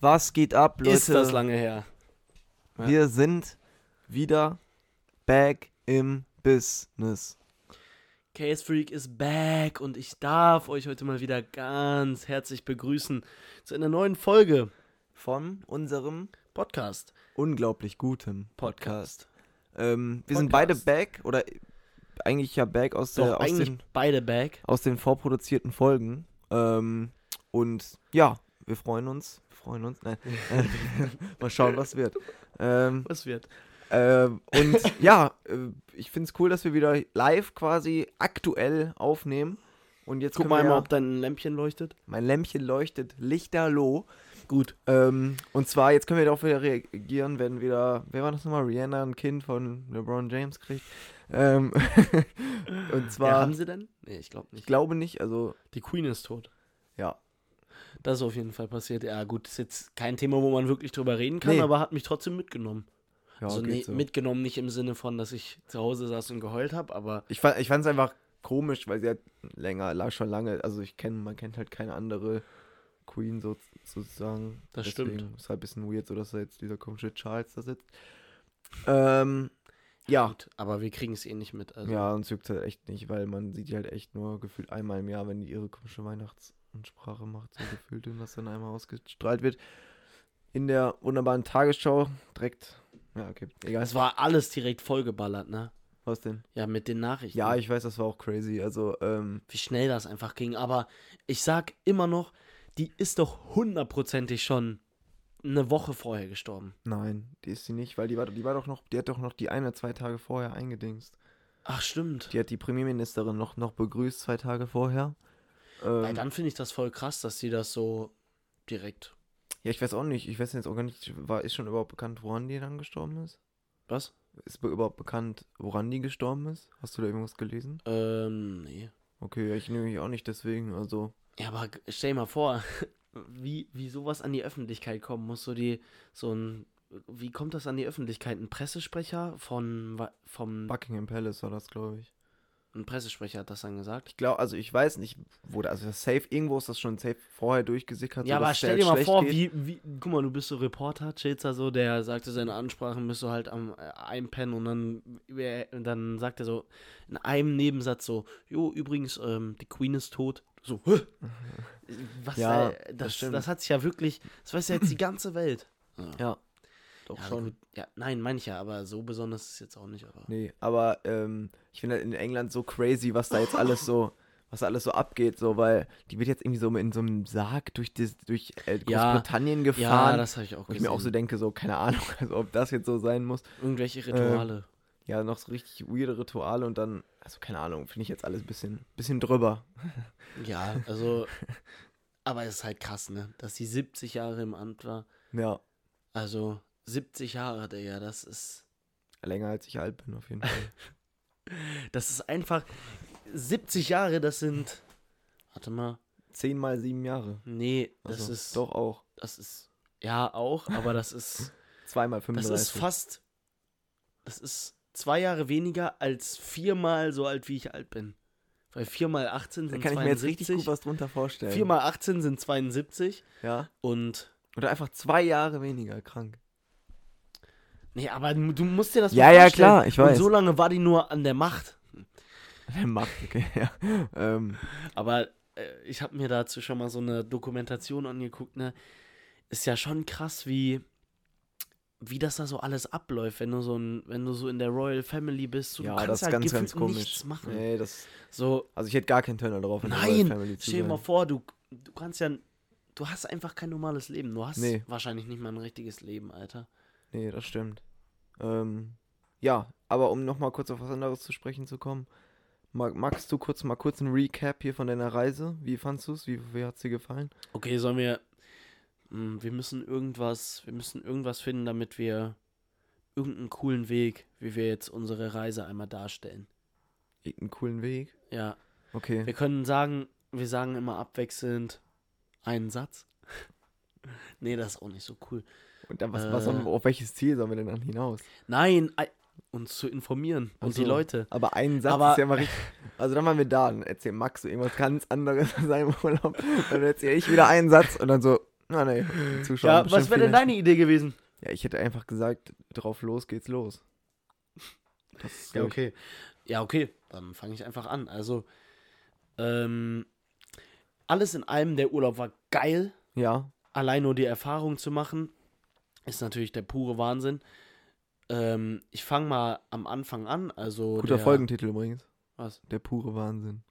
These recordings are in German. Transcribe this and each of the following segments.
Was geht ab, Leute? Ist das lange her. Wir sind wieder back im Business. Case Freak ist back und ich darf euch heute mal wieder ganz herzlich begrüßen zu einer neuen Folge Von unserem Podcast. unglaublich guten Podcast. Ähm, wir sind beide Podcast. back oder eigentlich ja back aus, der, Doch, aus, eigentlich den, beide back. aus den vorproduzierten Folgen. Ähm, und ja, wir freuen uns. Freuen uns. Nein. mal schauen, was wird. Ähm, Was wird? Ähm, und ja, äh, ich finde es cool, dass wir wieder live quasi aktuell aufnehmen. Und jetzt Guck mal ja, ob dein Lämpchen leuchtet. mein Lämpchen leuchtet lichterloh. Gut. Ähm, und zwar, jetzt können wir darauf wieder reagieren, wenn wieder, wer war das nochmal? Rihanna ein Kind von LeBron James kriegt. Ähm, und Ja, zwar, haben sie denn? Nee, ich glaube ich nicht. glaube nicht, also Die Queen ist tot. ja. Das ist auf jeden Fall passiert. Ja, gut, ist jetzt kein Thema, wo man wirklich drüber reden kann, Nee. aber hat mich trotzdem mitgenommen. ja also nee, so. mitgenommen nicht im Sinne von, dass ich zu Hause saß und geheult habe, aber Ich fand es einfach komisch, weil sie hat länger, schon lange, also ich kenne, man kennt halt keine andere Queen so, sozusagen. Das Deswegen stimmt. Ist halt ein bisschen weird, so dass da jetzt dieser komische Charles da sitzt. Ähm, ja. gut, aber wir kriegen es eh nicht mit. Also. Ja, uns juckt halt echt nicht, weil man sieht die halt echt nur gefühlt einmal im Jahr, wenn die ihre komische Weihnachtsansprache macht, so gefühlt und das dann einmal ausgestrahlt wird. In der wunderbaren Tagesschau direkt. Ja, okay. Egal. Es war alles direkt vollgeballert, ne? Was denn? Ja, mit den Nachrichten. Ja, ich weiß, das war auch crazy. Also, ähm, Wie schnell das einfach ging. Aber ich sag immer noch, die ist doch hundertprozentig schon eine Woche vorher gestorben. Nein, die ist sie nicht, weil die war, die war doch noch, die hat doch noch die ein oder zwei Tage vorher eingedingst. Ach, stimmt. Die hat die Premierministerin noch, noch begrüßt zwei Tage vorher. Ähm, Weil dann finde ich das voll krass, dass sie das so direkt. ja, ich weiß auch nicht, ich weiß jetzt auch gar nicht, war, ist schon überhaupt bekannt, woran die dann gestorben ist? Was? Ist be- überhaupt bekannt, woran die gestorben ist? Hast du da irgendwas gelesen? Ähm, nee. Okay, ja, ich nehme mich auch nicht deswegen, also. Ja, aber stell dir mal vor, wie, wie sowas an die Öffentlichkeit kommen muss. So die, so ein. Wie kommt das an die Öffentlichkeit? Ein Pressesprecher von vom Buckingham Palace war das, glaube ich. Ein Pressesprecher hat das dann gesagt. Ich glaube, also ich weiß nicht, wo da, also das safe, irgendwo ist das schon safe vorher durchgesickert. Ja, so, aber stell dir mal vor, geht. wie, wie, guck mal, du bist so Reporter, chillst da so, der sagte seine Ansprachen, bist du halt am äh, einpennen und dann, dann sagt er so in einem Nebensatz so, jo, übrigens, ähm, die Queen ist tot. So, Hä? was, Ja, äh, das das, das hat sich ja wirklich, das weiß ja jetzt die ganze Welt. Ja. Doch Ja, schon. gut. Ja, nein, meine ich ja, aber so besonders ist es jetzt auch nicht. Aber Nee, aber ähm, ich finde halt in England so crazy, was da jetzt alles so, was da alles so abgeht, so, weil die wird jetzt irgendwie so in so einem Sarg durch, das, durch äh, Ja. Großbritannien ja, gefahren. das habe ich auch wo ich gesehen. mir auch so denke, so, keine Ahnung, also ob das jetzt so sein muss. Irgendwelche Rituale. Ja, noch so richtig weirde Rituale und dann, also keine Ahnung, finde ich jetzt alles ein bisschen, bisschen drüber. Ja, also, aber es ist halt krass, ne, dass sie 70 Jahre im Amt war. Ja, Also 70 Jahre, Digga, das ist. länger als ich alt bin, auf jeden Fall. Das ist einfach. 70 Jahre, das sind. Warte mal. Zehn mal sieben Jahre. Nee, das Also, ist. Doch auch. Das ist. Ja, auch, aber das ist. Zweimal Das 35. ist fast. Das ist zwei Jahre weniger als viermal so alt, wie ich alt bin. Weil viermal 18 da sind kann ich mir jetzt richtig 72. gut was drunter vorstellen. Viermal 18 sind 72. Ja. Und. Oder einfach zwei Jahre weniger krank. Nee, aber du musst dir das Ja, ja, vorstellen. klar, ich Und weiß. so lange war die nur an der Macht. Der macht, okay, ja. Ähm, Aber äh, ich habe mir dazu schon mal so eine Dokumentation angeguckt, ne? Ist ja schon krass, wie wie das da so alles abläuft, wenn du so ein, wenn du so in der Royal Family bist, so, ja, du das kannst ist ja ganz, ganz komisch. nichts machen. Nee, das, So, also ich hätte gar keinen Turner drauf. in der Royal nein, stell dir mal vor, du, du kannst ja, du hast einfach kein normales Leben. Du hast Nee. wahrscheinlich nicht mal ein richtiges Leben, Alter. Nee, das stimmt. Ähm, ja, aber um nochmal kurz auf was anderes zu sprechen zu kommen, mag, magst du kurz mal kurz einen Recap hier von deiner Reise? Wie fandst du es? Wie, wie hat es dir gefallen? Okay, sollen wir, mh, wir müssen irgendwas, wir müssen irgendwas finden, damit wir irgendeinen coolen Weg, wie wir jetzt unsere Reise einmal darstellen. Irgendeinen coolen Weg? Ja, Okay. wir können sagen, wir sagen immer abwechselnd einen Satz. nee, das ist auch nicht so cool. Und dann, was, was, äh, auf welches Ziel sollen wir denn dann hinaus? Nein, ei- uns zu informieren und die. Leute. Aber ein Satz Aber- ist ja mal richtig. Also dann waren wir da, dann erzähl Max so irgendwas ganz anderes aus seinem Urlaub. Dann erzähl ich wieder einen Satz und dann so, Na, nee, Zuschauer Ja, haben was wäre denn deine Idee gewesen? Ja, ich hätte einfach gesagt, drauf los geht's los. Das ist, Ja, ich- okay. Ja, okay. Dann fange ich einfach an. Also, ähm, alles in allem, der Urlaub war geil. Ja, Allein nur die Erfahrung zu machen, ist natürlich der pure Wahnsinn. Ähm, ich fange mal am Anfang an. Also guter der, Folgentitel übrigens. Was? Der pure Wahnsinn.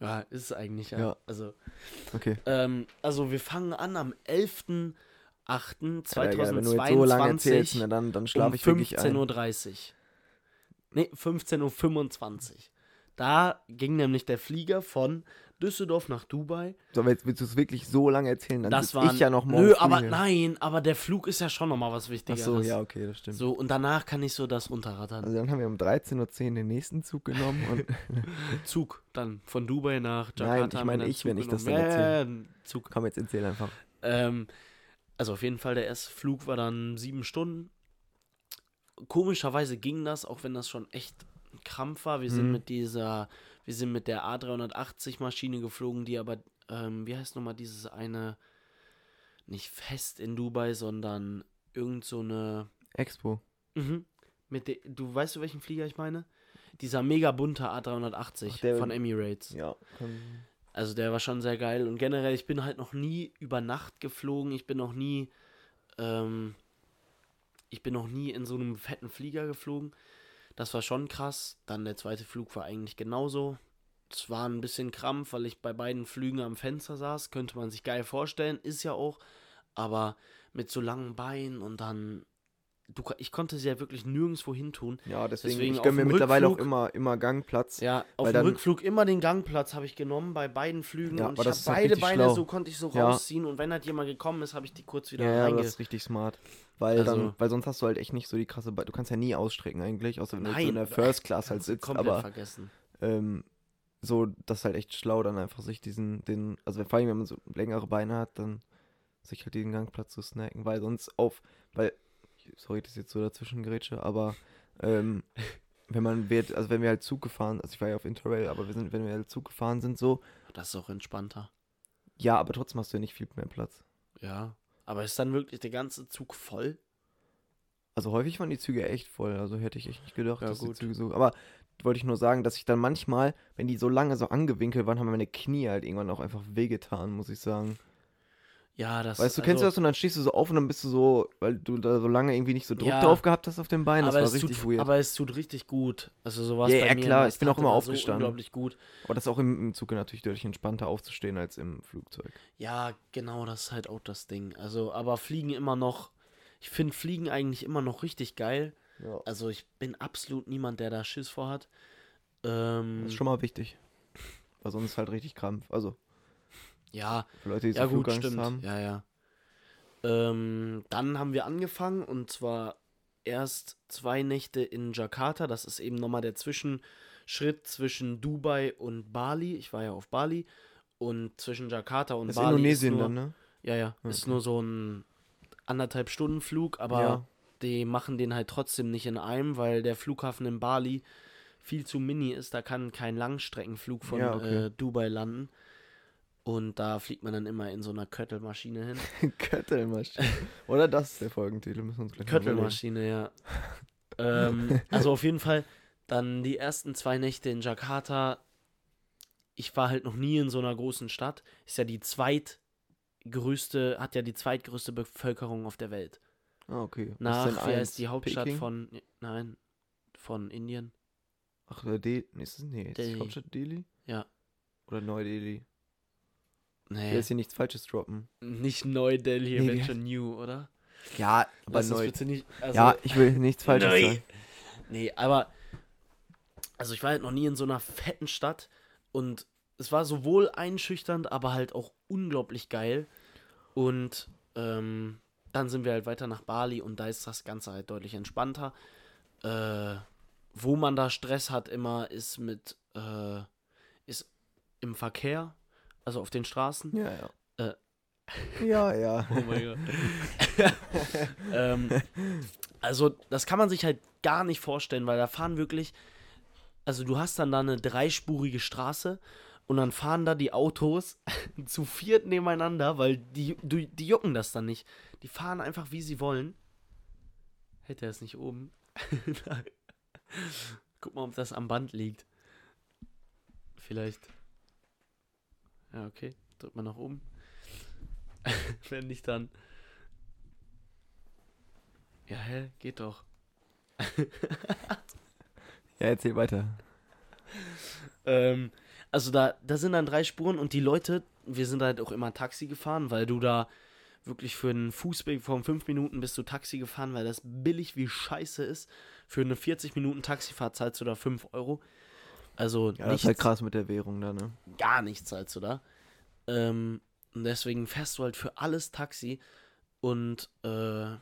Ja, ist es eigentlich, ja. Ja. Also, Okay. ähm, also wir fangen an am 11.08.2022 Ja, geil, wenn du jetzt so lange erzählst, na, dann, dann schlafe um ich wirklich ein. 15.30 Uhr. Ne, 15.25 Uhr. Da ging nämlich der Flieger von Düsseldorf nach Dubai. So, aber jetzt willst du es wirklich so lange erzählen, dann das sitz war ich ja noch morgen Nö, aber hier. nein, aber der Flug ist ja schon nochmal was Ach Wichtigeres. so, ja, okay, das stimmt. So, und danach kann ich so das runterrattern. Also dann haben wir um 13.10 Uhr den nächsten Zug genommen und Zug dann von Dubai nach Jakarta. Nein, ich meine ich, Zug wenn ich das dann erzähle. ja, Zug. komm, jetzt erzähl einfach. Ähm, also auf jeden Fall, der erste Flug war dann sieben Stunden. Komischerweise ging das, auch wenn das schon echt Krampf war. Wir sind Mhm. mit dieser, wir sind mit der A380 Maschine geflogen, die aber, ähm, wie heißt nochmal dieses eine, nicht fest in Dubai, sondern irgend so eine, Expo. mhm. mit de, du weißt du welchen Flieger ich meine? Dieser mega bunte A380 Ach, der- von Emirates. Ja. Also der war schon sehr geil. Und generell, ich bin halt noch nie über Nacht geflogen. Ich bin noch nie, ähm, ich bin noch nie in so einem fetten Flieger geflogen. Das war schon krass. Dann der zweite Flug war eigentlich genauso. Es war ein bisschen Krampf, weil ich bei beiden Flügen am Fenster saß. Könnte man sich geil vorstellen. Ist ja auch. Aber mit so langen Beinen und dann. Du, ich konnte sie ja wirklich nirgendwo hin tun. ja, deswegen, Deswegen ich gönne mir mittlerweile auch Rückflug- immer, immer Gangplatz. Ja, auf dem dann- Rückflug immer den Gangplatz habe ich genommen bei beiden Flügen Ja, und ich habe auch beide Beine schlau. so konnte ich so Ja. rausziehen und wenn halt jemand gekommen ist, habe ich die kurz wieder Ja, ja, das ist richtig smart. Weil Also- dann, weil sonst hast du halt echt nicht so die krasse, Be du kannst ja nie ausstrecken eigentlich, außer wenn du jetzt so in der Nein, First Class halt du sitzt, komplett aber vergessen. ähm, so, das ist halt echt schlau, dann einfach sich diesen, den, also vor allem, wenn man so längere Beine hat, dann sich halt den Gangplatz zu snacken, weil sonst auf, weil, sorry, das ist jetzt so dazwischen Gerätsche, aber ähm, wenn man wird, also wenn wir halt Zug gefahren, also ich war ja auf Interrail, aber wir sind, wenn wir halt Zug gefahren sind, so, Das ist auch entspannter. ja, aber trotzdem hast du ja nicht viel mehr Platz. Ja. Aber ist dann wirklich der ganze Zug voll? Also häufig waren die Züge echt voll, also hätte ich echt nicht gedacht, Ja, dass die gut. Züge so. Aber wollte ich nur sagen, dass ich dann manchmal, wenn die so lange so angewinkelt waren, haben meine Knie halt irgendwann auch einfach wehgetan, muss ich sagen. Ja, das Weißt du, kennst du das und dann stehst du so auf und dann bist du so, weil du da so lange irgendwie nicht so Druck Ja. drauf gehabt hast auf dem Bein, das aber, war es richtig tut, weird. Aber, aber es tut richtig gut. Also sowas Ja, bei ja, mir klar, das ich bin auch immer aufgestanden. So unglaublich gut. das ist auch im, im Zug natürlich deutlich entspannter aufzustehen als im Flugzeug. Ja, genau, das ist halt auch das Ding. Also, aber Fliegen immer noch. Ich finde Fliegen eigentlich immer noch richtig geil. Ja. Also ich bin absolut niemand, der da Schiss vor hat. Ähm, Das ist schon mal wichtig. Weil sonst ist halt richtig Krampf. Also, ja, für Leute, die so ja gut, Flugangst stimmt. haben. Ja, ja. Ähm, dann haben wir angefangen und zwar erst zwei Nächte in Jakarta. Das ist eben nochmal der Zwischenschritt zwischen Dubai und Bali. Ich war ja auf Bali. Und zwischen Jakarta und Das ist Bali Indonesien ist nur, dann, ne? Ja, ja. Ist Okay. nur so ein anderthalb Stunden Flug, aber Ja. die machen den halt trotzdem nicht in einem, weil der Flughafen in Bali viel zu mini ist. Da kann kein Langstreckenflug von Ja, okay. äh, Dubai landen. Und da fliegt man dann immer in so einer Köttelmaschine hin. Köttelmaschine. Oder das ist der Folgentitel, müssen wir uns gleich. Köttelmaschine, ja. ähm, also auf jeden Fall dann die ersten zwei Nächte in Jakarta. Ich war halt noch nie in so einer großen Stadt. Ist ja die zweitgrößte, hat ja die zweitgrößte Bevölkerung auf der Welt. Ah, okay. Nach, wie eins? heißt die Hauptstadt Peking? von, nein, von Indien? Ach, äh, De ist es, nee, ist die. Hauptstadt Delhi? Ja. Oder Neu-Delhi? Ich will Nee, jetzt hier nichts Falsches droppen. nicht Neu-Delhi, Nee, wenn schon New, oder? Ja, aber Lass neu. nicht, also, ja, ich will nichts Falsches Neu. sagen. Nee, aber also ich war halt noch nie in so einer fetten Stadt und es war sowohl einschüchternd, aber halt auch unglaublich geil. Und ähm, dann sind wir halt weiter nach Bali und da ist das Ganze halt deutlich entspannter. Äh, wo man da Stress hat immer, ist mit, äh, ist im Verkehr, also auf den Straßen. Ja, ja. Äh. Ja, ja. Oh mein Gott. ähm, also, das kann man sich halt gar nicht vorstellen, weil da fahren wirklich. Also, du hast dann da eine dreispurige Straße Und dann fahren da die Autos zu viert nebeneinander, weil die, die, die jucken das dann nicht. Die fahren einfach, wie sie wollen. Hätte er es nicht oben. Guck mal, ob das am Band liegt. Vielleicht. Ja, okay. Drück mal nach oben. Wenn nicht, dann. Ja, hä? Geht doch. Ja, erzähl weiter. Ähm, also da, da sind dann drei Spuren und die Leute, wir sind halt auch immer Taxi gefahren, weil du da wirklich für einen Fußweg von fünf Minuten bist du Taxi gefahren, weil das billig wie scheiße ist. Für eine 40 Minuten Taxifahrt zahlst du da 5 Euro. Also Ja, das ist nichts, halt krass mit der Währung da, ne? gar nichts zahlst du da. Ähm, und deswegen fährst du halt für alles Taxi und äh,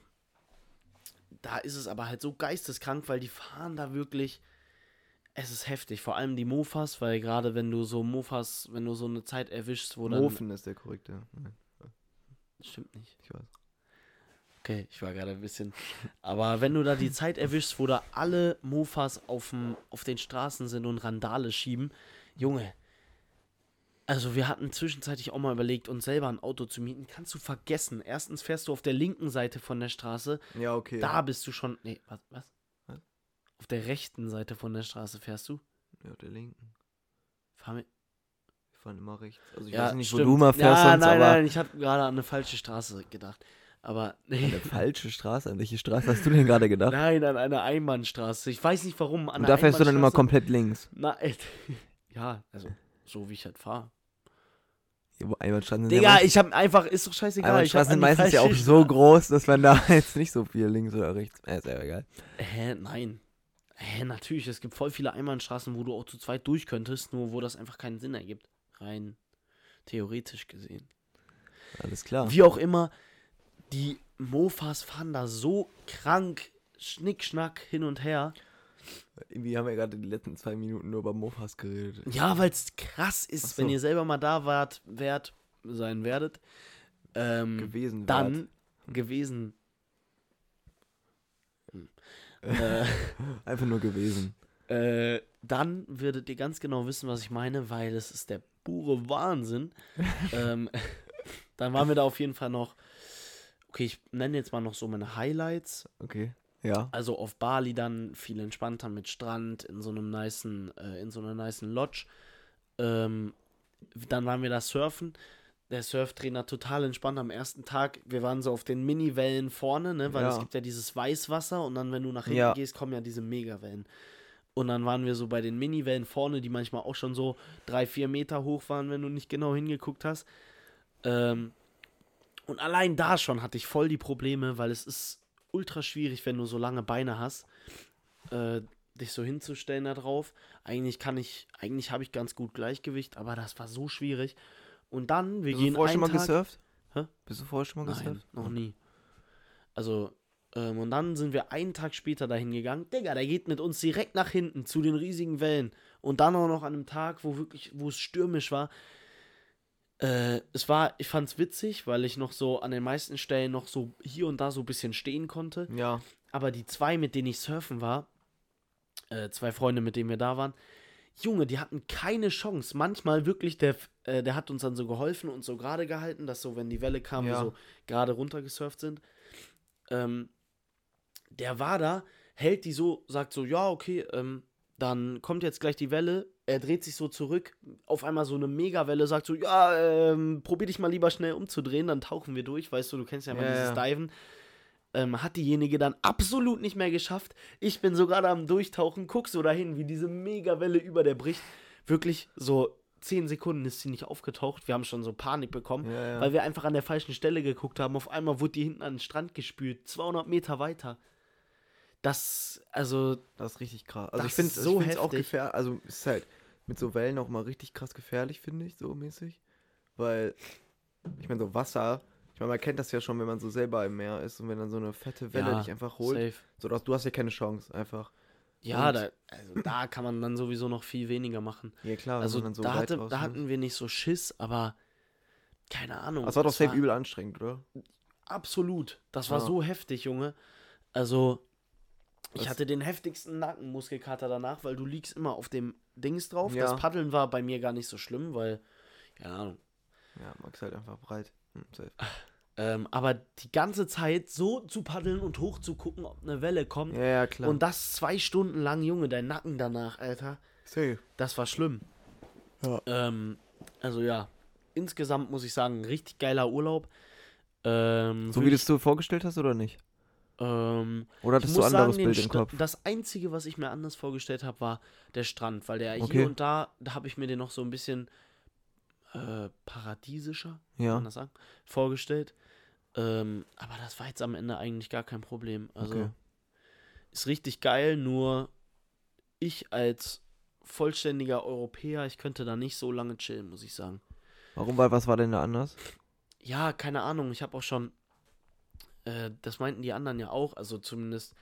da ist es aber halt so geisteskrank, weil die fahren da wirklich. Es ist heftig, vor allem die Mofas, weil gerade wenn du so Mofas, wenn du so eine Zeit erwischst, wo dann. Mofen ist der korrekte. Stimmt nicht. ich weiß. Okay, ich war gerade ein bisschen. Aber wenn du da die Zeit erwischst, wo da alle Mofas aufm, auf den Straßen sind und Randale schieben, Junge. Also wir hatten zwischenzeitlich auch mal überlegt, uns selber ein Auto zu mieten. Kannst du vergessen. Erstens fährst du auf der linken Seite von der Straße. Ja, okay. Da bist du schon. Nee, was? Was? Was? Auf der rechten Seite von der Straße fährst du? Ja, auf der linken. Fahr mit. Wir fahren immer rechts. Also ich ja, weiß nicht, stimmt. wo du mal fährst ja, sonst, nein, aber nein, ich habe gerade an eine falsche Straße gedacht. Aber nee. eine falsche Straße. An welche Straße hast du denn gerade gedacht? Nein, an eine Einbahnstraße. Ich weiß nicht warum. An Und da fährst du dann immer komplett links. Na, echt. Ja, also so wie ich halt fahre. Ja, wo Einbahnstraßen sind ja Digga, meist- ich hab einfach, ist doch scheißegal. Einbahnstraßen sind meistens ja auch so groß, dass man da jetzt nicht so viel links oder rechts. Äh, ist ja egal. Hä, nein. Hä, natürlich, es gibt voll viele Einbahnstraßen, wo du auch zu zweit durch könntest, nur wo das einfach keinen Sinn ergibt. Rein theoretisch gesehen. Alles klar. Wie auch immer, die Mofas fahren da so krank, schnickschnack hin und her. Irgendwie haben wir gerade die letzten zwei Minuten nur über Mofas geredet. Ja, weil es krass ist, so. wenn ihr selber mal da wart, wert sein werdet. Ähm, Gewesen. dann gewesen. Hm. äh. Einfach nur gewesen. äh, dann würdet ihr ganz genau wissen, was ich meine, weil es ist der pure Wahnsinn. ähm, dann waren wir da auf jeden Fall noch. Okay, ich nenne jetzt mal noch so meine Highlights. Okay. Ja. Also auf Bali dann viel entspannter mit Strand in so einem nicen, äh, in so einer nicen Lodge. Ähm, dann waren wir da surfen. Der Surftrainer total entspannt am ersten Tag. Wir waren so auf den Mini-Wellen vorne, ne? Weil Ja. es gibt ja dieses Weißwasser und dann, wenn du nach hinten Ja. gehst, kommen ja diese Megawellen. Und dann waren wir so bei den Mini-Wellen vorne, die manchmal auch schon so drei, vier Meter hoch waren, wenn du nicht genau hingeguckt hast. Ähm, und allein da schon hatte ich voll die Probleme, weil es ist ultra schwierig, wenn du so lange Beine hast, äh, dich so hinzustellen da drauf. Eigentlich kann ich, eigentlich habe ich ganz gut Gleichgewicht, aber das war so schwierig. Und dann, wir Bist du gehen vorher schon mal Tag, gesurft? Hä? Bist du vorher schon mal Nein, gesurft? noch nie. Also, ähm, und dann sind wir einen Tag später dahin gegangen. Digga, der geht mit uns direkt nach hinten zu den riesigen Wellen. Und dann auch noch an einem Tag, wo wirklich, wo es stürmisch war. Äh, es war, ich fand's witzig, weil ich noch so an den meisten Stellen noch so hier und da so ein bisschen stehen konnte. Ja. Aber die zwei, mit denen ich surfen war, äh, zwei Freunde, mit denen wir da waren, Junge, die hatten keine Chance. Manchmal wirklich, der, äh, der hat uns dann so geholfen und so gerade gehalten, dass so, wenn die Welle kam, wir Ja. so gerade runtergesurft sind. Ähm, der war da, hält die so, sagt so, ja, okay, ähm, dann kommt jetzt gleich die Welle. Er dreht sich so zurück, auf einmal so eine Megawelle, sagt so, ja, ähm, probier dich mal lieber schnell umzudrehen, dann tauchen wir durch, weißt du, du kennst ja mal Ja, dieses ja. Diven. Ähm, hat diejenige dann absolut nicht mehr geschafft. Ich bin so gerade am Durchtauchen, guck so dahin, wie diese Megawelle über der bricht. Wirklich so zehn Sekunden ist sie nicht aufgetaucht. Wir haben schon so Panik bekommen, Ja, ja. weil wir einfach an der falschen Stelle geguckt haben. Auf einmal wurde die hinten an den Strand gespült, 200 Meter weiter. Das, also, Das ist richtig krass. Also ich finde es so auch heftig. gefährlich. Also es ist halt mit so Wellen auch mal richtig krass gefährlich, finde ich, so mäßig. Weil, ich meine, so Wasser, ich meine, man kennt das ja schon, wenn man so selber im Meer ist und wenn dann so eine fette Welle Ja, dich einfach holt. safe. So, du hast ja keine Chance, einfach. Ja, Und- da, also da kann man dann sowieso noch viel weniger machen. Ja, klar, Also dann so da, hatte, da hatten wir nicht so Schiss, aber keine Ahnung. Das war doch safe übel anstrengend, oder? Absolut. Das war Ja. so heftig, Junge. Also, Ich hatte den heftigsten Nackenmuskelkater danach, weil du liegst immer auf dem Dings drauf. Ja. Das Paddeln war bei mir gar nicht so schlimm, weil, keine Ahnung. Ja, Max halt einfach breit. Hm. Ähm, aber die ganze Zeit so zu paddeln und hoch zu gucken, ob eine Welle kommt. Ja, ja, klar. Und das zwei Stunden lang, Junge, dein Nacken danach, Alter. safe. Das war schlimm. Ja. Ähm, also ja, insgesamt muss ich sagen, richtig geiler Urlaub. Ähm, So wie du es dir vorgestellt hast oder nicht? Ähm, Oder hattest du anderes sagen, Bild im Kopf? Das Einzige, was ich mir anders vorgestellt habe, war der Strand, weil der Okay. hier und da, da habe ich mir den noch so ein bisschen äh, paradiesischer, kann Ja. man das sagen, vorgestellt. Ähm, aber das war jetzt am Ende eigentlich gar kein Problem. Also Okay. ist richtig geil, nur ich als vollständiger Europäer, ich könnte da nicht so lange chillen, muss ich sagen. Warum? Weil was war denn da anders? Ja, keine Ahnung. Ich habe auch schon, äh, das meinten die anderen ja auch, also zumindest,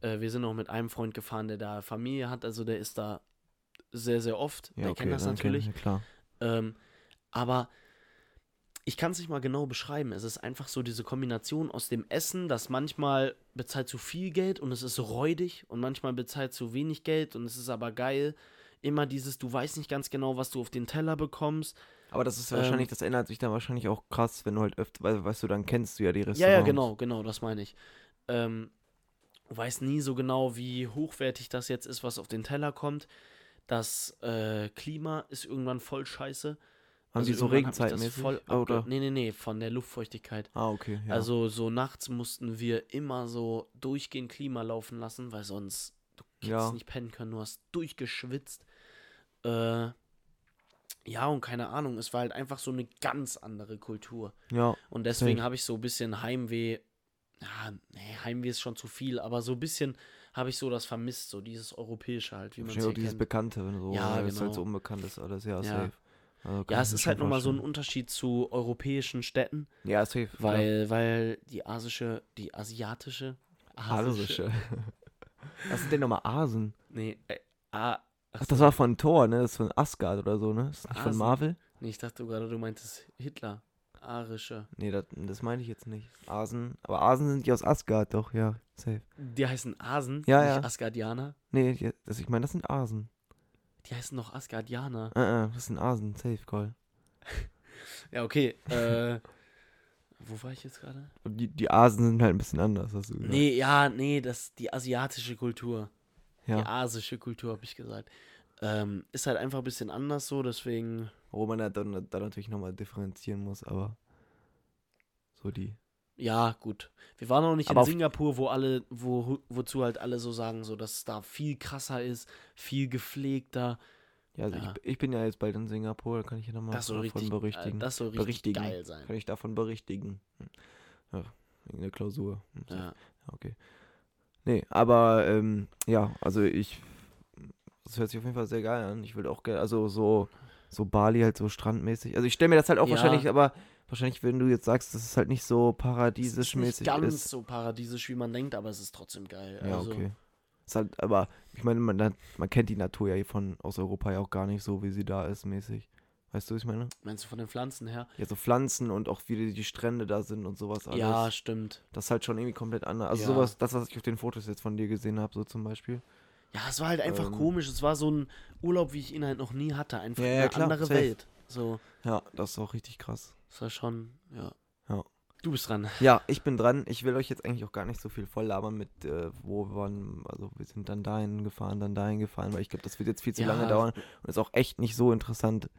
äh, wir sind auch mit einem Freund gefahren, der da Familie hat, also der ist da sehr, sehr oft. der kennt das natürlich. Ja, klar. Ähm, aber ich kann es nicht mal genau beschreiben. Es ist einfach so diese Kombination aus dem Essen, das manchmal bezahlt zu viel Geld und es ist räudig und manchmal bezahlt zu wenig Geld und es ist aber geil. Immer dieses, du weißt nicht ganz genau, was du auf den Teller bekommst. Aber das ist Ähm, wahrscheinlich, das ändert sich dann wahrscheinlich auch krass, wenn du halt öfter, weil, weißt du, dann kennst du ja die Restaurants. Ja, ja, genau, genau, das meine ich. Ähm, du weißt nie so genau, wie hochwertig das jetzt ist, was auf den Teller kommt. Das äh, Klima ist irgendwann voll scheiße. Haben die so Regenzeitmäßig? voll Ah, oder? Nee, nee, nee, von der Luftfeuchtigkeit. Ah, okay. Ja. Also so nachts mussten wir immer so durchgehend Klima laufen lassen, weil sonst du hättest Ja. nicht pennen können, du hast durchgeschwitzt. Äh, ja, und keine Ahnung, es war halt einfach so eine ganz andere Kultur. ja, Und deswegen habe ich so ein bisschen Heimweh. Ja, nee, Heimweh ist schon zu viel, aber so ein bisschen habe ich so das vermisst, so dieses Europäische halt, wie man es dieses kennt. Bekannte, so, Ja, es halt genau. so unbekannt ist alles, ja, Ja. safe. Also Ja, es ist halt nochmal so ein. Unterschied zu europäischen Städten, Ja, safe. weil, weil die asische, die asiatische, ja. Asische. Was sind denn nochmal Asen? Nee, äh, ah, Ach, das war von Thor, ne? Das ist von Asgard oder so, ne? Das ist nicht von. Marvel? nee, ich dachte gerade, du meintest Hitler. Arische. Nee, das, das meine ich jetzt nicht. Asen. Aber Asen sind die aus Asgard, doch, ja. Safe. Die heißen Asen, Ja, nicht ja. Asgardianer. Nee, die, das, ich meine, das sind Asen. Die heißen noch Asgardianer. Äh, äh, das sind Asen, safe, Call. Ja, okay. Äh, wo war ich jetzt gerade? Die, die Asen sind halt ein bisschen anders, hast du gesagt. Nee, ja, nee, das die asiatische Kultur. Die Ja. asische Kultur, habe ich gesagt. Ähm, ist halt einfach ein bisschen anders so, deswegen. Wo man ja dann, dann natürlich nochmal differenzieren muss, aber so die. Ja, gut. Wir waren noch nicht Aber in Singapur, wo alle, wo, wozu halt alle so sagen, so dass es da viel krasser ist, viel gepflegter. Ja, also Ja. Ich, ich bin ja jetzt bald in Singapur, da kann ich ja nochmal davon richtig, berichtigen. das soll richtig Berichtigen. geil sein. kann ich davon berichtigen. Hm. Ja, wegen der Klausur. Hm. Ja. Okay. Nee, aber ähm, ja, also ich. Das hört sich auf jeden Fall sehr geil an. Ich will auch gerne, also so, so Bali halt so strandmäßig. Also ich stelle mir das halt auch Ja. wahrscheinlich, aber wahrscheinlich, wenn du jetzt sagst, dass es halt nicht so Es ist paradiesisch nicht mäßig ganz ist. so paradiesisch, wie man denkt, aber es ist trotzdem geil. Ja, also, okay. Ist halt, aber ich meine, man, man kennt die Natur ja hier von aus Europa ja auch gar nicht so, wie sie da ist, mäßig. Weißt du, was ich meine? Meinst du von den Pflanzen her? Ja, so Pflanzen und auch wie die, die Strände da sind und sowas alles. Ja, stimmt. Das ist halt schon irgendwie komplett anders. Also Ja. sowas, das, was ich auf den Fotos jetzt von dir gesehen habe, so zum Beispiel. Ja, es war halt einfach Ähm. komisch. Es war so ein Urlaub, wie ich ihn halt noch nie hatte. Einfach Ja, ja, eine klar, andere safe. Welt. So, Ja, das ist auch richtig krass. das war schon, ja. Ja. Du bist dran. Ja, ich bin dran. Ich will euch jetzt eigentlich auch gar nicht so viel voll labern mit, äh, wo wir waren. Also wir sind dann dahin gefahren, dann dahin gefahren, weil ich glaube, das wird jetzt viel zu Ja. lange dauern und ist auch echt nicht so interessant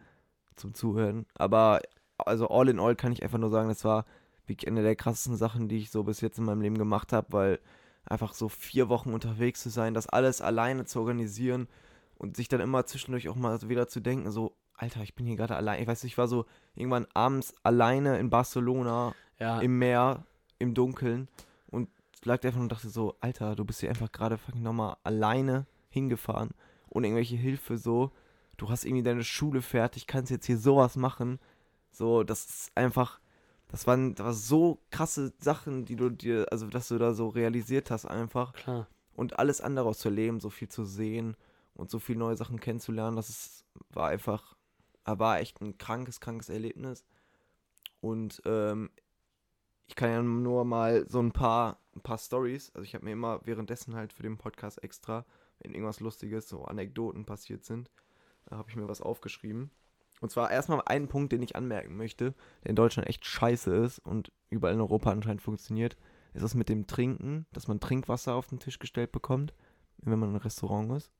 zum Zuhören. Aber also all in all kann ich einfach nur sagen, das war wirklich eine der krassesten Sachen, die ich so bis jetzt in meinem Leben gemacht habe, weil einfach so vier Wochen unterwegs zu sein, das alles alleine zu organisieren und sich dann immer zwischendurch auch mal wieder zu denken, so, Alter, ich bin hier gerade allein. Ich weiß, ich war so irgendwann abends alleine in Barcelona Ja, im Meer, im Dunkeln und lag einfach und dachte so, Alter, du bist hier einfach gerade fucking nochmal alleine hingefahren, ohne irgendwelche Hilfe, so. Du hast irgendwie deine Schule fertig, kannst jetzt hier sowas machen. So, das ist einfach, das waren, das waren so krasse Sachen, die du dir, also dass du da so realisiert hast einfach klar. und alles andere aus zu erleben, so viel zu sehen und so viele neue Sachen kennenzulernen, das ist, war einfach, war echt ein krankes, krankes Erlebnis. Und ähm, ich kann ja nur mal so ein paar ein paar Stories. Also ich habe mir immer währenddessen halt für den Podcast extra, wenn irgendwas Lustiges, so Anekdoten passiert sind, habe ich mir was aufgeschrieben. Und zwar erstmal einen Punkt, den ich anmerken möchte, der in Deutschland echt scheiße ist und überall in Europa anscheinend funktioniert, ist das mit dem Trinken, dass man Trinkwasser auf den Tisch gestellt bekommt, wenn man in einem Restaurant ist.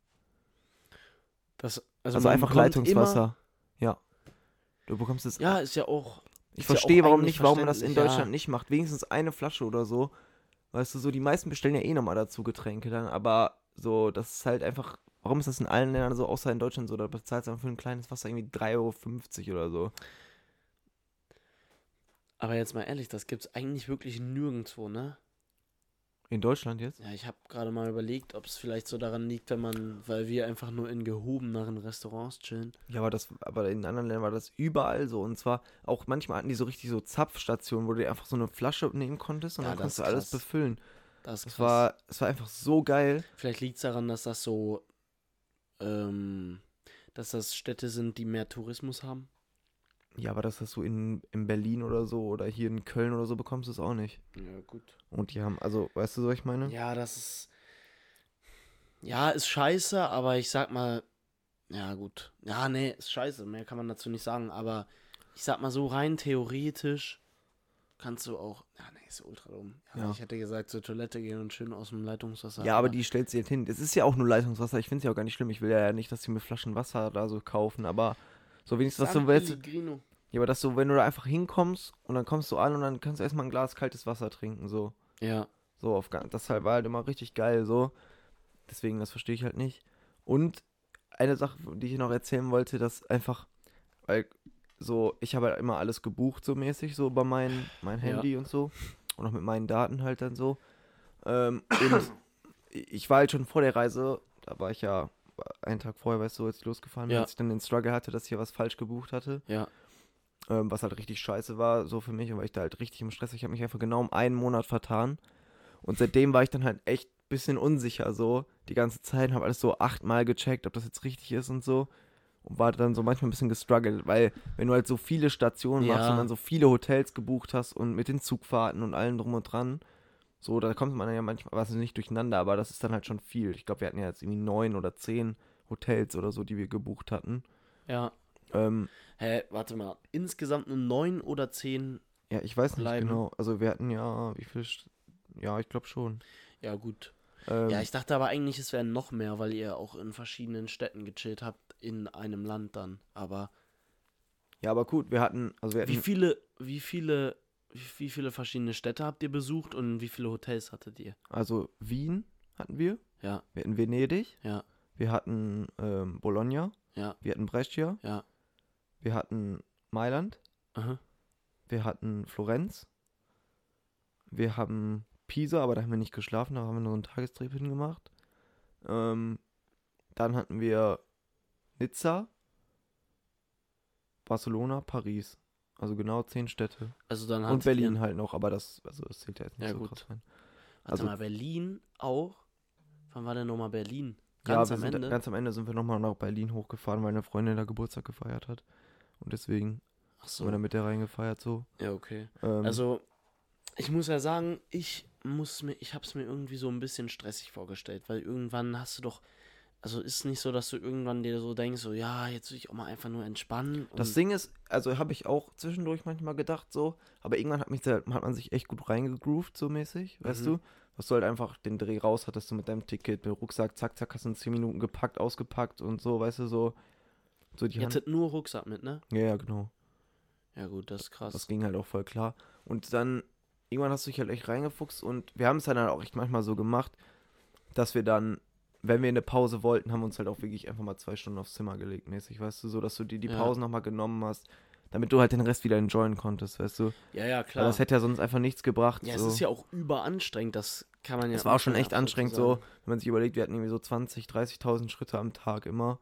Das, Also, man einfach Leitungswasser. Ja. Du bekommst es. Ja, ist ja auch. ich ja verstehe, auch warum nicht, warum man das in verständlich, ja. Deutschland nicht macht. Wenigstens eine Flasche oder so. Weißt du, so, die meisten bestellen ja eh nochmal dazu Getränke dann, aber so, das ist halt einfach. Warum ist das in allen Ländern so, außer in Deutschland so? Da bezahlst du einfach für ein kleines Wasser irgendwie 3,50 Euro oder so. Aber jetzt mal ehrlich, das gibt's eigentlich wirklich nirgendwo, ne? In Deutschland jetzt? Ja, ich habe gerade mal überlegt, ob es vielleicht so daran liegt, wenn man, weil wir einfach nur in gehobeneren Restaurants chillen. Ja, aber das, aber in anderen Ländern war das überall so. Und zwar auch manchmal hatten die so richtig so Zapfstationen, wo du dir einfach so eine Flasche nehmen konntest und Ja, dann konntest du alles befüllen. Das Das war, es war einfach so geil. Vielleicht liegt es daran, dass das so, ähm, dass das Städte sind, die mehr Tourismus haben. Ja, aber das hast du in, in Berlin oder so oder hier in Köln oder so bekommst du es auch nicht. Ja, gut. Und die haben, also, weißt du, was ich meine? Ja, das ist. Ja, ist scheiße, aber ich sag mal. Ja, gut. Ja, nee, ist scheiße. Mehr kann man dazu nicht sagen. Aber ich sag mal so, rein theoretisch kannst du auch. Ja, nee, ist ultra dumm. Ja, Ja. Ich hätte gesagt, zur Toilette gehen und schön aus dem Leitungswasser. Ja, aber die stellt sie halt hin. Es ist ja auch nur Leitungswasser. Ich finde es ja auch gar nicht schlimm. Ich will ja nicht, dass sie mir Flaschen Wasser da so kaufen, aber so wenigstens, was San du willst. Pellegrino. Ja, aber dass du, wenn du da einfach hinkommst und dann kommst du an und dann kannst du erstmal ein Glas kaltes Wasser trinken, so. Ja. So, auf, das war halt immer richtig geil, so. Deswegen, das verstehe ich halt nicht. Und eine Sache, die ich noch erzählen wollte, dass einfach, weil so, ich habe halt immer alles gebucht, so mäßig, so über mein, mein Ja. Handy und so. Und auch mit meinen Daten halt dann so. Ähm, und ich war halt schon vor der Reise, da war ich ja einen Tag vorher, weißt du, als ich losgefahren bin, Ja. als ich dann den Struggle hatte, dass ich hier was falsch gebucht hatte Ja. ähm, was halt richtig scheiße war, so für mich, weil ich da halt richtig im Stress, ich habe mich einfach genau um einen Monat vertan und seitdem war ich dann halt echt ein bisschen unsicher so, die ganze Zeit, habe alles so achtmal gecheckt, ob das jetzt richtig ist und so und war dann so manchmal ein bisschen gestruggelt, weil wenn du halt so viele Stationen machst Ja. und dann so viele Hotels gebucht hast und mit den Zugfahrten und allem drum und dran, so, da kommt man ja manchmal, was nicht durcheinander, aber das ist dann halt schon viel. Ich glaube, wir hatten ja jetzt irgendwie neun oder zehn Hotels oder so, die wir gebucht hatten. Ja. Ähm, Hä, warte mal. Insgesamt nur neun oder zehn. Ja, ich weiß nicht bleiben. genau. Also wir hatten ja, wie viel? Ja, ich glaube schon. Ja, gut. Ähm, Ja, ich dachte aber eigentlich, es wären noch mehr, weil ihr auch in verschiedenen Städten gechillt habt, in einem Land dann. Aber ja, aber gut, wir hatten, also wir hatten, wie viele, wie viele, wie, viele verschiedene Städte habt ihr besucht und wie viele Hotels hattet ihr? also Wien hatten wir, Ja, wir hatten Venedig, ja, wir hatten ähm, Bologna, ja, wir hatten Brescia, ja. wir hatten Mailand, Aha. wir hatten Florenz, wir haben Pisa, aber da haben wir nicht geschlafen, da haben wir nur einen Tagestrip hingemacht. Ähm, dann hatten wir Nizza, Barcelona, Paris. Also genau zehn Städte. Also dann Und Berlin halt noch, aber das, also das zählt ja jetzt nicht Ja, so gut. krass rein. warte also- mal, Berlin auch? Wann war denn nochmal Berlin? Ja, Ganz wir am sind, Ende? ganz am Ende sind wir nochmal nach Berlin hochgefahren, weil eine Freundin da Geburtstag gefeiert hat. Und deswegen Ach sind wir so. da mit der reingefeiert so. Ja, okay. Ähm, Also, ich muss ja sagen, ich muss mir, ich habe es mir irgendwie so ein bisschen stressig vorgestellt, weil irgendwann hast du doch, also ist nicht so, dass du irgendwann dir so denkst, so ja, jetzt will ich auch mal einfach nur entspannen. das Ding ist, also habe ich auch zwischendurch manchmal gedacht so, aber irgendwann hat, mich, da- hat man sich echt gut reingegroovt so mäßig, weißt Mhm. du? Dass du halt einfach den Dreh raus hattest du mit deinem Ticket, mit Rucksack, zack, zack, hast du in 10 Minuten gepackt, ausgepackt und so, weißt du, so. So die Ihr Hand. hattet nur Rucksack mit, ne? Ja, ja, genau. Ja gut, das ist krass. Das ging halt auch voll klar. Und dann, irgendwann hast du dich halt echt reingefuchst und wir haben es dann halt auch echt manchmal so gemacht, dass wir dann, wenn wir eine Pause wollten, haben wir uns halt auch wirklich einfach mal zwei Stunden aufs Zimmer gelegt, mäßig, weißt du, so, dass du dir die Ja. Pause nochmal genommen hast, damit du halt den Rest wieder enjoyen konntest, weißt du. ja, ja, klar. das hätte ja sonst einfach nichts gebracht. ja, so. es ist ja auch überanstrengend, das kann man ja. Es war auch schon ja echt anstrengend, so, wenn man sich überlegt, wir hatten irgendwie so 20, 30.000 Schritte am Tag immer.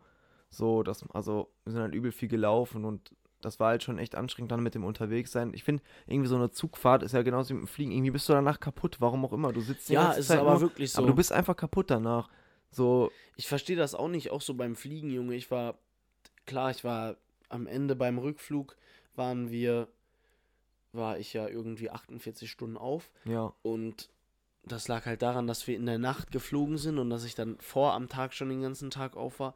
So, das, also, wir sind halt übel viel gelaufen und das war halt schon echt anstrengend dann mit dem Unterwegssein. Ich finde, irgendwie so eine Zugfahrt ist ja genauso wie mit dem Fliegen. Irgendwie bist du danach kaputt, warum auch immer. Du sitzt Ja, ist aber nur, wirklich so. aber du bist einfach kaputt danach. So, Ich verstehe das auch nicht, auch so beim Fliegen, Junge. Ich war, klar, ich war am Ende beim Rückflug, waren wir, war ich ja irgendwie 48 Stunden auf ja, und das lag halt daran, dass wir in der Nacht geflogen sind und dass ich dann vor am Tag schon den ganzen Tag auf war.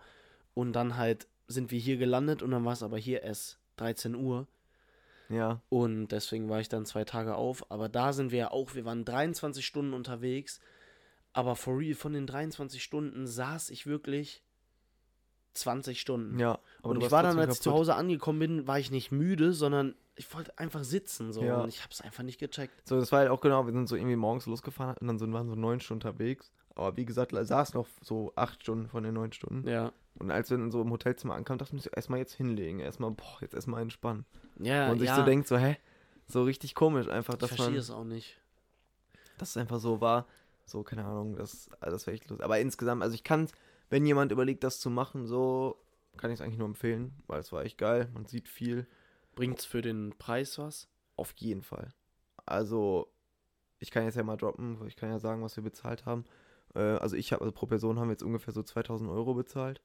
Und dann halt sind wir hier gelandet und dann war es aber hier erst 13 Uhr. Ja. Und deswegen war ich dann zwei Tage auf. Aber da sind wir ja auch, wir waren 23 Stunden unterwegs. Aber for real, von den 23 Stunden saß ich wirklich 20 Stunden. Ja. und du ich war dann, als ich zu kaputt. Hause angekommen bin, war ich nicht müde, sondern ich wollte einfach sitzen. So. Ja. Und ich habe es einfach nicht gecheckt. So, das war halt auch genau, wir sind so irgendwie morgens losgefahren und dann waren so neun Stunden unterwegs. Aber wie gesagt, saß noch so acht Stunden von den neun Stunden. Ja. Und als wir dann so im Hotelzimmer ankamen, dachte ich so, erstmal jetzt hinlegen. Erstmal, boah, jetzt erstmal entspannen. Ja, und sich ja. so denkt, so, hä? So richtig komisch einfach, ich dass verstehe man, es auch nicht. dass es einfach so war. So, keine Ahnung, das, also das wäre echt lustig. Aber insgesamt, also ich kann wenn jemand überlegt, das zu machen, so kann ich es eigentlich nur empfehlen, weil es war echt geil. Man sieht viel. Bringt's für den Preis was? Auf jeden Fall. Also, ich kann jetzt ja mal droppen, ich kann ja sagen, was wir bezahlt haben. Äh, also ich habe, also pro Person haben wir jetzt ungefähr so 2000 Euro bezahlt.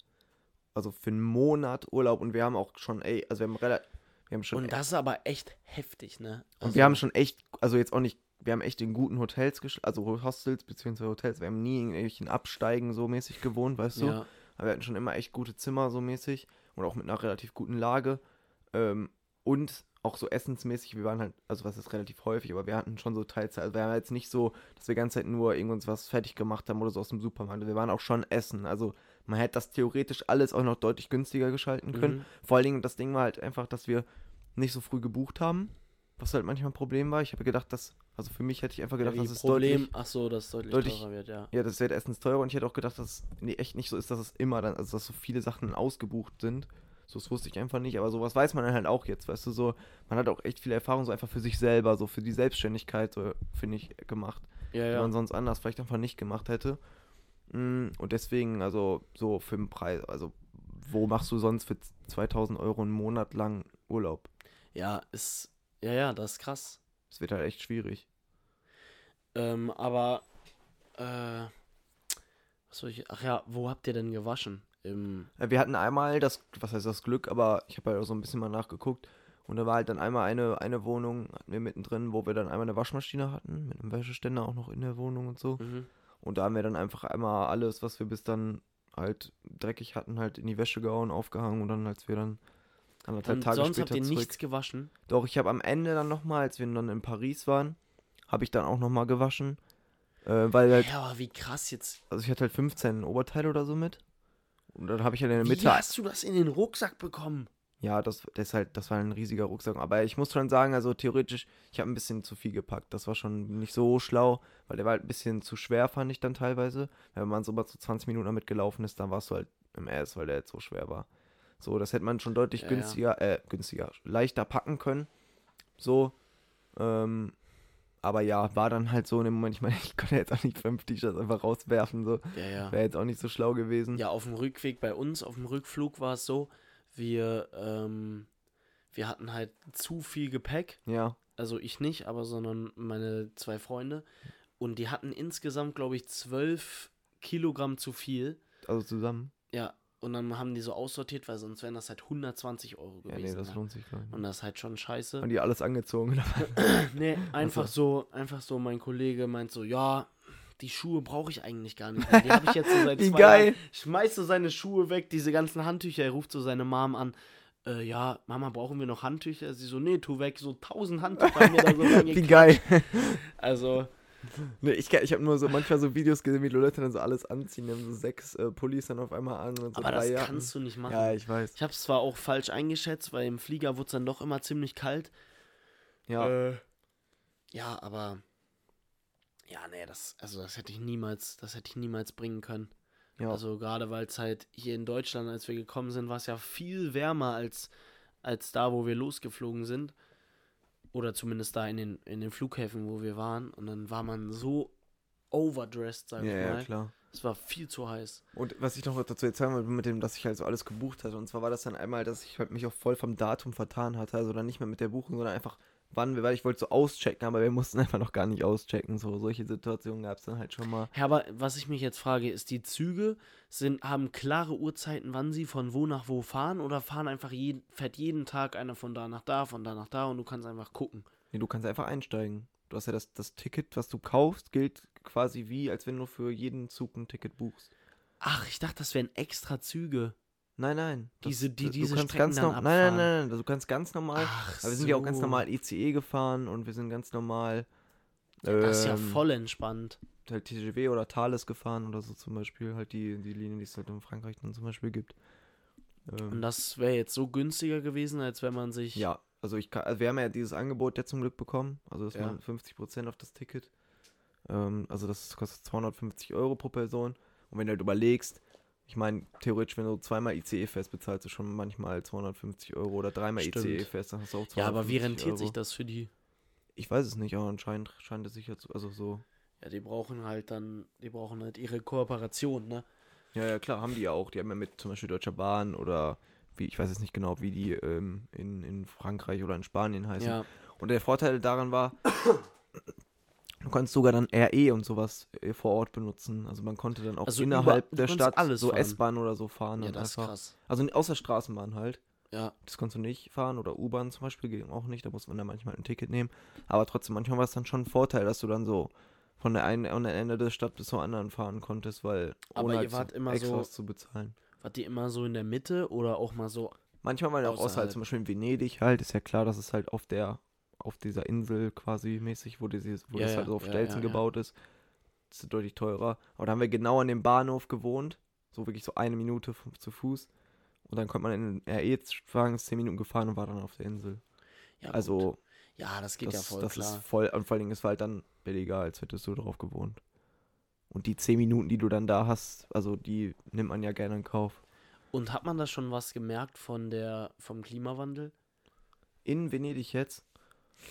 Also für einen Monat Urlaub und wir haben auch schon, ey, also wir haben relativ, wir haben schon, Und das ist aber echt heftig, ne? und wir haben schon echt, also jetzt auch nicht, wir haben echt in guten Hotels, also Hostels beziehungsweise Hotels, wir haben nie in irgendwelchen Absteigen so mäßig gewohnt, weißt du? Ja. Aber wir hatten schon immer echt gute Zimmer so mäßig und auch mit einer relativ guten Lage. Ähm, und auch so essensmäßig, wir waren halt, also was ist relativ häufig, aber wir hatten schon so Teilzeit. Also wir haben jetzt nicht so, dass wir die ganze Zeit nur irgendwas was fertig gemacht haben oder so aus dem Supermarkt. Wir waren auch schon essen. Also man hätte das theoretisch alles auch noch deutlich günstiger geschalten können. Mhm. Vor allen Dingen, das Ding war halt einfach, dass wir nicht so früh gebucht haben. Was halt manchmal ein Problem war. Ich habe gedacht, dass, also für mich hätte ich einfach Ja, gedacht, wie dass es Problem, deutlich ach so, dass es deutlich, deutlich- teurer wird, ja. ja, das wird erstens teurer und ich hätte auch gedacht, dass es echt nicht so ist, dass es immer dann, also dass so viele Sachen ausgebucht sind. So, das wusste ich einfach nicht, aber sowas weiß man dann halt auch jetzt, weißt du, so, man hat auch echt viel Erfahrung so einfach für sich selber, so für die Selbstständigkeit, so, finde ich, gemacht, Ja, die ja. man sonst anders vielleicht einfach nicht gemacht hätte. Mm, Und deswegen, also, so für den Preis, also, wo machst du sonst für 2000 Euro einen Monat lang Urlaub? Ja, ist, ja, ja, das ist krass. Das wird halt echt schwierig. Ähm, aber, äh, was soll ich, ach ja, wo habt ihr denn gewaschen? Im, Ja, Wir hatten einmal das, was heißt das Glück, aber ich habe halt auch so ein bisschen mal nachgeguckt. Und da war halt dann einmal eine, eine Wohnung, hatten wir mittendrin, wo wir dann einmal eine Waschmaschine hatten, mit einem Wäscheständer auch noch in der Wohnung und so. mhm. Und da haben wir dann einfach einmal alles, was wir bis dann halt dreckig hatten, halt in die Wäsche gehauen, aufgehangen und dann, als wir dann anderthalb Und Tage sonst habt später ihr zurück. nichts gewaschen? Doch, ich habe am Ende dann nochmal, als wir dann in Paris waren, habe ich dann auch nochmal gewaschen. Äh, weil halt, Ja, aber wie krass jetzt. also ich hatte halt 15 Oberteile oder so mit. Und dann habe ich halt in der Wie Mitte hast du das in den Rucksack bekommen? Ja, das, das, halt, das war ein riesiger Rucksack. Aber ich muss schon sagen, also theoretisch, ich habe ein bisschen zu viel gepackt. Das war schon nicht so schlau, weil der war halt ein bisschen zu schwer, fand ich dann teilweise. Wenn man so mal so 20 Minuten damit gelaufen ist, dann warst du halt im Ass, weil der jetzt so schwer war. So, das hätte man schon deutlich Ja, ja. günstiger, äh, günstiger, leichter packen können. So, ähm, aber ja, war dann halt so in dem Moment, ich meine, ich konnte jetzt auch nicht fünf T-Shirts einfach rauswerfen, so. Ja, ja. Wäre jetzt auch nicht so schlau gewesen. Ja, auf dem Rückweg bei uns, auf dem Rückflug war es so, wir, ähm, wir hatten halt zu viel Gepäck. Ja, Also ich nicht, aber sondern meine zwei Freunde. Und die hatten insgesamt, glaube ich, zwölf Kilogramm zu viel. also zusammen. Ja, und dann haben die so aussortiert, weil sonst wären das halt 120 Euro Ja, gewesen. nee, das ne? lohnt sich gar nicht. Und das ist halt schon scheiße. Haben die alles angezogen? Nee, einfach Also. so, einfach so, mein Kollege meint so, ja, die Schuhe brauche ich eigentlich gar nicht mehr. Die habe ich jetzt so seit zwei geil. Jahren. Schmeißt so seine Schuhe weg, diese ganzen Handtücher. Er ruft so seine Mom an. Äh, ja, Mama, brauchen wir noch Handtücher? Sie so, nee, tu weg. So tausend Handtücher Wie geil. Also, Nee, ich ich habe nur so manchmal so Videos gesehen, wie Leute dann so alles anziehen. Die haben so sechs äh, Pullis dann auf einmal an und so aber drei das Jacken. kannst du nicht machen. Ja, ich weiß. Ich habe es zwar auch falsch eingeschätzt, weil im Flieger wurde es dann doch immer ziemlich kalt. Ja, Äh, ja, aber ja, nee, das also das hätte ich niemals, das hätte ich niemals bringen können. ja. Also gerade weil es halt hier in Deutschland, als wir gekommen sind, war es ja viel wärmer als als da, wo wir losgeflogen sind. Oder zumindest da in den in den Flughäfen, wo wir waren und dann war man so overdressed, sag ja, ich ja, mal. klar. Es war viel zu heiß. Und was ich noch dazu erzählen wollte, mit dem, dass ich halt so alles gebucht hatte. Und zwar war das dann einmal, dass ich halt mich auch voll vom Datum vertan hatte. Also dann nicht mehr mit der Buchung, sondern einfach, wann wir, weil ich wollte so auschecken, aber wir mussten einfach noch gar nicht auschecken. So, solche Situationen gab es dann halt schon mal. Ja, aber was ich mich jetzt frage, ist, die Züge sind, haben klare Uhrzeiten, wann sie von wo nach wo fahren oder fahren einfach jeden, fährt jeden Tag einer von da nach da, von da nach da und du kannst einfach gucken. Nee, du kannst einfach einsteigen. Du hast ja das, das Ticket, was du kaufst, gilt quasi wie, als wenn du für jeden Zug ein Ticket buchst. Ach, ich dachte, das wären extra Züge. Nein, nein. das- Diese- die du diese kannst Strecken ganz dann norm- Nein, nein, abfahren. nein, nein. Du kannst ganz normal. Ach, Aber wir sind ja auch ganz so. normal ICE gefahren und wir sind ganz normal. Das ist ja ähm, voll entspannt. halt TGW oder Thales gefahren oder so zum Beispiel. Halt die, die Linie, die es halt in Frankreich dann zum Beispiel gibt. Und Ähm, das wäre jetzt so günstiger gewesen, als wenn man sich. ja, also ich kann, also wir haben ja dieses Angebot ja zum Glück bekommen. Also das Ja. waren 50% auf das Ticket. Ähm, also das kostet 250 Euro pro Person. Und wenn du halt überlegst, ich meine, theoretisch, wenn du zweimal ICE fährst, bezahlst du schon manchmal 250 Euro oder dreimal Stimmt. ICE fährst, dann hast du auch 250 Ja, aber wie rentiert Euro. sich das für die? Ich weiß es nicht, aber anscheinend scheint es sicher zu, also so. Ja, die brauchen halt dann, die brauchen halt ihre Kooperation, ne? Ja, ja, klar, haben die ja auch. Die haben ja mit zum Beispiel Deutscher Bahn oder wie, ich weiß jetzt nicht genau, wie die ähm, in, in Frankreich oder in Spanien heißen. Ja, Und der Vorteil daran war, du konntest sogar dann RE und sowas äh, vor Ort benutzen. Also man konnte dann auch Also innerhalb über- der Stadt so. S-Bahn oder so fahren. ja und das ist einfach. krass. Also außer Straßenbahn halt. Ja, Das konntest du nicht fahren oder U-Bahn zum Beispiel ging auch nicht. Da muss man dann manchmal ein Ticket nehmen. Aber trotzdem, manchmal war es dann schon ein Vorteil, dass du dann so von der einen an der Ende der Stadt bis zur anderen fahren konntest, weil Aber ohne ihr wart immer extra so- zu bezahlen. wart die immer so in der Mitte oder auch mal so? Manchmal waren ja auch Außerhalb. zum Beispiel in Venedig halt, ist ja klar, dass es halt auf der, auf dieser Insel quasi mäßig, wo, dieses, wo Ja, das halt so auf Stelzen gebaut ist. Das ist deutlich teurer. Aber da haben wir genau an dem Bahnhof gewohnt, so wirklich so eine Minute zu Fuß. Und dann konnte man in den RE-Wagen, ist 10 Minuten gefahren und war dann auf der Insel. Ja, gut. also, ja, das geht das, ja voll das klar. ist voll, und vor allen Dingen, es war halt dann billiger, als hättest du drauf gewohnt. Und die 10 Minuten, die du dann da hast, also die nimmt man ja gerne in Kauf. Und hat man da schon was gemerkt von der vom Klimawandel? In Venedig jetzt?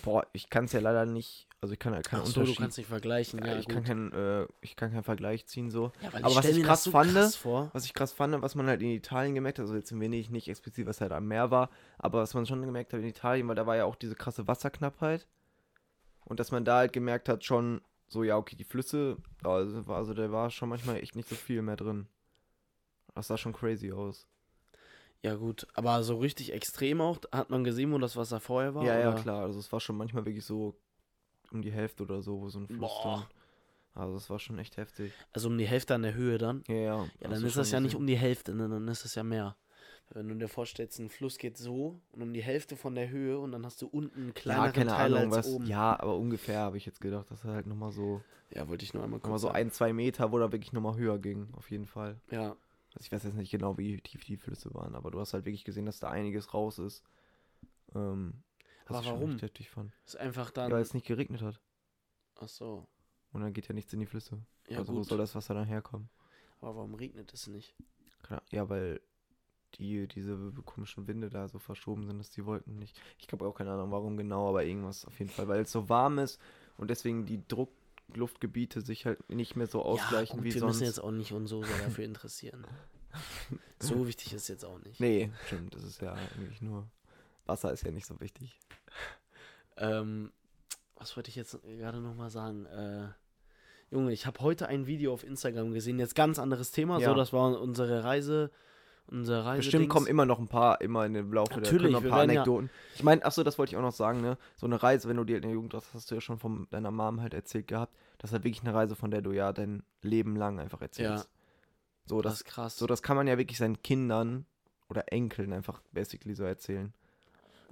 Boah, ich kann es ja leider nicht, also ich kann ja keinen Ach so, du Unterschied. kannst nicht vergleichen. ja, Ja, ich, gut. kann keinen, äh, ich kann keinen Vergleich ziehen so. ja, aber was stell ich krass so fand, krass. Was ich krass fand, was man halt in Italien gemerkt hat, also jetzt in Venedig nicht explizit, was halt am Meer war, aber was man schon gemerkt hat in Italien, weil da war ja auch diese krasse Wasserknappheit. Und dass man da halt gemerkt hat, schon so, ja, okay, die Flüsse, also, also da war schon manchmal echt nicht so viel mehr drin. Das sah schon crazy aus. Ja gut, aber so richtig extrem auch, hat man gesehen, wo das Wasser vorher war? ja, ja, oder? klar. Also es war schon manchmal wirklich so um die Hälfte oder so, wo so ein Fluss Boah. dann. Also es war schon echt heftig. Also um die Hälfte an der Höhe dann? Ja, ja. Ja, hast dann ist das ja nicht um die Hälfte, ne? dann ist es ja mehr. Wenn du dir vorstellst, ein Fluss geht so und um die Hälfte von der Höhe und dann hast du unten einen Ja, kleineren keine Teil Ahnung, als was. oben. Ja, aber ungefähr habe ich jetzt gedacht, dass er halt nochmal so, Ja, wollte ich nur einmal noch mal kurz so ein, zwei Meter, wo da wirklich nochmal höher ging, auf jeden Fall. Ja, Also ich weiß jetzt nicht genau, wie tief die Flüsse waren, aber du hast halt wirklich gesehen, dass da einiges raus ist. Ähm, was Aber ich schon warum? echt heftig fand. ist einfach Ja, dann. weil es nicht geregnet hat. Ach so. Und dann geht ja nichts in die Flüsse. Ja, also wo gut. soll das Wasser dann herkommen? Aber warum regnet es nicht? Ja, weil die, diese komischen Winde da so verschoben sind, dass die Wolken nicht. Ich habe auch keine Ahnung, warum genau, aber irgendwas auf jeden Fall. Weil es so warm ist und deswegen die Druckluftgebiete sich halt nicht mehr so ausgleichen ja, gut, wie wir sonst. müssen jetzt auch nicht uns so sehr dafür interessieren. so wichtig ist jetzt auch nicht. Nee, stimmt, das ist ja eigentlich nur. Wasser ist ja nicht so wichtig. Ähm, was wollte ich jetzt gerade nochmal sagen? Äh, Junge, ich habe heute ein Video auf Instagram gesehen, jetzt ganz anderes Thema. Ja. So, das war unsere Reise. Unsere Reise. Bestimmt kommen immer noch ein paar, immer in dem Laufe Natürlich, der wir ein paar werden ja- Anekdoten. Ich meine, achso, das wollte ich auch noch sagen, ne? So eine Reise, wenn du dir in der Jugend hast, hast du ja schon von deiner Mom halt erzählt gehabt. Das ist halt wirklich eine Reise, von der du ja dein Leben lang einfach erzählst. So, Das das, ist krass. so, das kann man ja wirklich seinen Kindern oder Enkeln einfach basically so erzählen.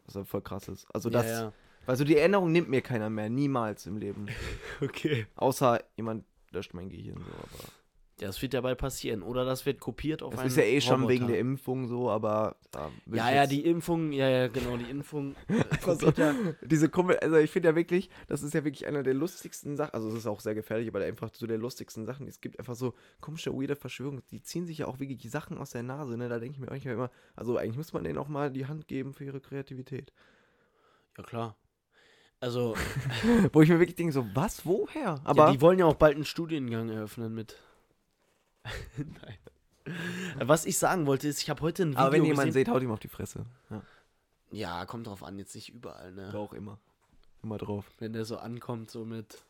Was halt voll krass ist. Also das, ja, weil so die Erinnerung nimmt mir keiner mehr, niemals im Leben. ja. Okay. Außer jemand löscht mein Gehirn so, aber. Das wird ja bald passieren. Oder das wird kopiert auf Das einen ist ja eh schon wegen der Impfung so, aber. Ja, ja, die Impfung, ja, ja, genau, die Impfung. Einfach so, kopiert ja, diese Kumpel, also ich finde ja wirklich, das ist ja wirklich einer der lustigsten Sachen, also es ist auch sehr gefährlich, aber einfach so der lustigsten Sachen. Es gibt einfach so komische, weirde Verschwörungen, die ziehen sich ja auch wirklich Sachen aus der Nase, ne? Da denke ich mir eigentlich immer, also eigentlich muss man denen auch mal die Hand geben für ihre Kreativität. ja, klar. Also, Wo ich mir wirklich denke, so, was, woher? aber Aber ja, die wollen ja auch bald einen Studiengang eröffnen mit. Nein. Was ich sagen wollte, ist, ich habe heute ein Video aber wenn jemand seht, haut ihm auf die Fresse. Ja, Ja, kommt drauf an, jetzt nicht überall, ne? auch immer. Immer drauf. Wenn der so ankommt, so mit.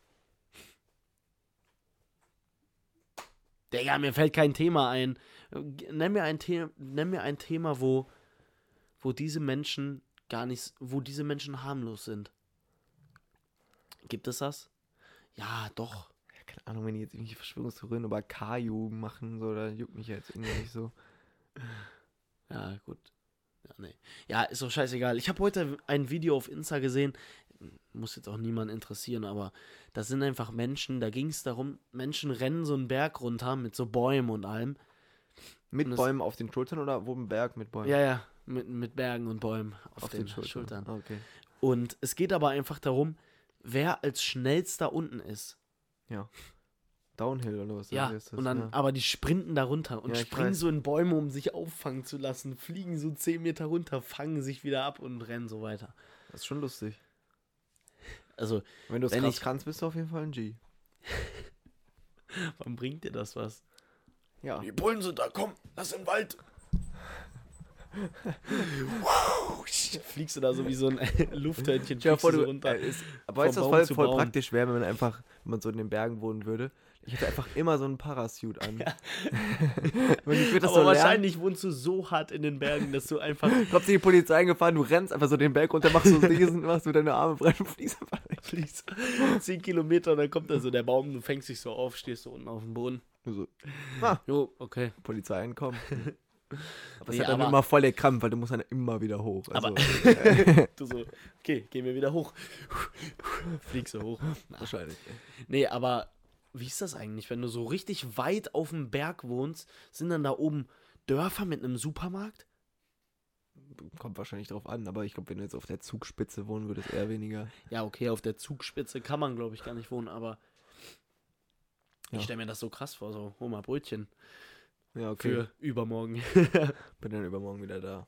Digga, mir fällt kein Thema ein. Nenn mir ein, The nenn mir ein Thema, wo, wo diese Menschen gar nicht, wo diese Menschen harmlos sind. Gibt es das? Ja, doch. Keine Ahnung, wenn die jetzt irgendwelche Verschwörungstheorien über Kaju machen, so, da juckt mich jetzt irgendwie nicht so. Ja, gut. Ja, nee. Ja, ist doch scheißegal. Ich habe heute ein Video auf Insta gesehen. Muss jetzt auch niemand interessieren, aber das sind einfach Menschen, da ging es darum, Menschen rennen so einen Berg runter mit so Bäumen und allem. Mit Und Bäumen auf den Schultern oder wo im Berg mit Bäumen? Ja, ja, mit, mit Bergen und Bäumen auf, den, Schultern. Ah, Okay. Und es geht aber einfach darum, wer als schnellster unten ist. Downhill oder was Ja, ist das? und dann, ja. aber die sprinten da runter und Ja, springen weiß. so in Bäume, um sich auffangen zu lassen, fliegen so 10 Meter runter, fangen sich wieder ab und rennen so weiter. Das ist schon lustig. Also, Wenn du es krass ich- kannst, bist du auf jeden Fall ein G. wann bringt dir das was? Ja. Die Bullen sind da, komm, lass den Wald. Fliegst du da so wie so ein Lufthörnchen, fliegst vor, du du, runter. äh, ist, aber weißt du, was voll, voll Baum. praktisch wäre, wenn man einfach, wenn man so in den Bergen wohnen würde? Ich hätte einfach immer so einen Parasuit an. Das Aber so lernen. wahrscheinlich wohnst du so hart in den Bergen, dass du einfach Kommt die Polizei eingefahren, du rennst einfach so den Berg runter, machst so diesen, machst du deine Arme breit und fliegst einfach fliegst 10 Kilometer und dann kommt da so der Baum, du fängst dich so auf, stehst so unten auf dem Boden. So, ah, Jo, okay. Polizei einkommen. Aber es Nee, hat dann aber- immer voll der Krampf, weil du musst dann immer wieder hoch. Also, Aber- Du so, okay, gehen wir wieder hoch. Fliegst du hoch. wahrscheinlich. Nee, aber wie ist das eigentlich, wenn du so richtig weit auf dem Berg wohnst, sind dann da oben Dörfer mit einem Supermarkt? Kommt wahrscheinlich drauf an, aber ich glaube, wenn du jetzt auf der Zugspitze wohnen würdest, eher weniger. Ja, okay, auf der Zugspitze kann man, glaube ich, gar nicht wohnen, aber Ja. ich stelle mir das so krass vor, so, hol mal Brötchen Ja, okay. für übermorgen. Bin dann übermorgen wieder da.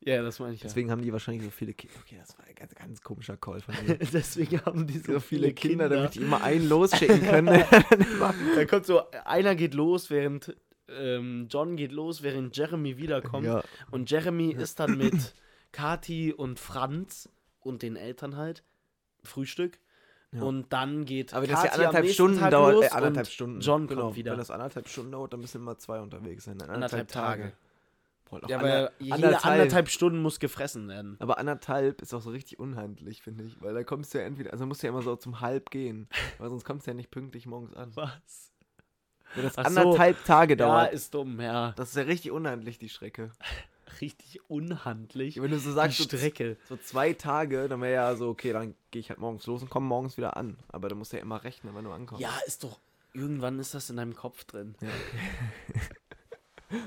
ja, das meine ich ja. Deswegen haben die wahrscheinlich so viele Kinder. Okay, das war ein ganz, ganz komischer Call von mir. Deswegen haben die so, so viele Kinder, Kinder. damit die immer einen losschicken können. Da kommt so, einer geht los, während ähm, John geht los, während Jeremy wiederkommt. ja, Und Jeremy ist dann mit Kati und Franz und den Eltern halt Frühstück. Ja. Und dann geht aber das ja anderthalb Stunden Tag dauert, äh, anderthalb und Stunden. John genau, kommt wieder. Wenn das anderthalb Stunden dauert, dann müssen immer zwei unterwegs sein. Anderthalb, Anderthalb Tage. Boah, noch Ja, aber jede anderthalb. anderthalb Stunden muss gefressen werden. Aber anderthalb ist auch so richtig unhandlich, finde ich. Weil da kommst du ja entweder, also musst du ja immer so zum Halb gehen. Weil sonst kommst du ja nicht pünktlich morgens an. Was? Wenn das Ach so. anderthalb Tage Ja, dauert, ist dumm, ja. das ist ja richtig unhandlich, die Strecke. Richtig unhandlich. Wenn du so Die sagst, so, Strecke. so zwei Tage, dann wäre ja so, okay, dann gehe ich halt morgens los und komme morgens wieder an. Aber du musst ja immer rechnen, wenn du ankommst. Ja, ist doch. Irgendwann ist das in deinem Kopf drin.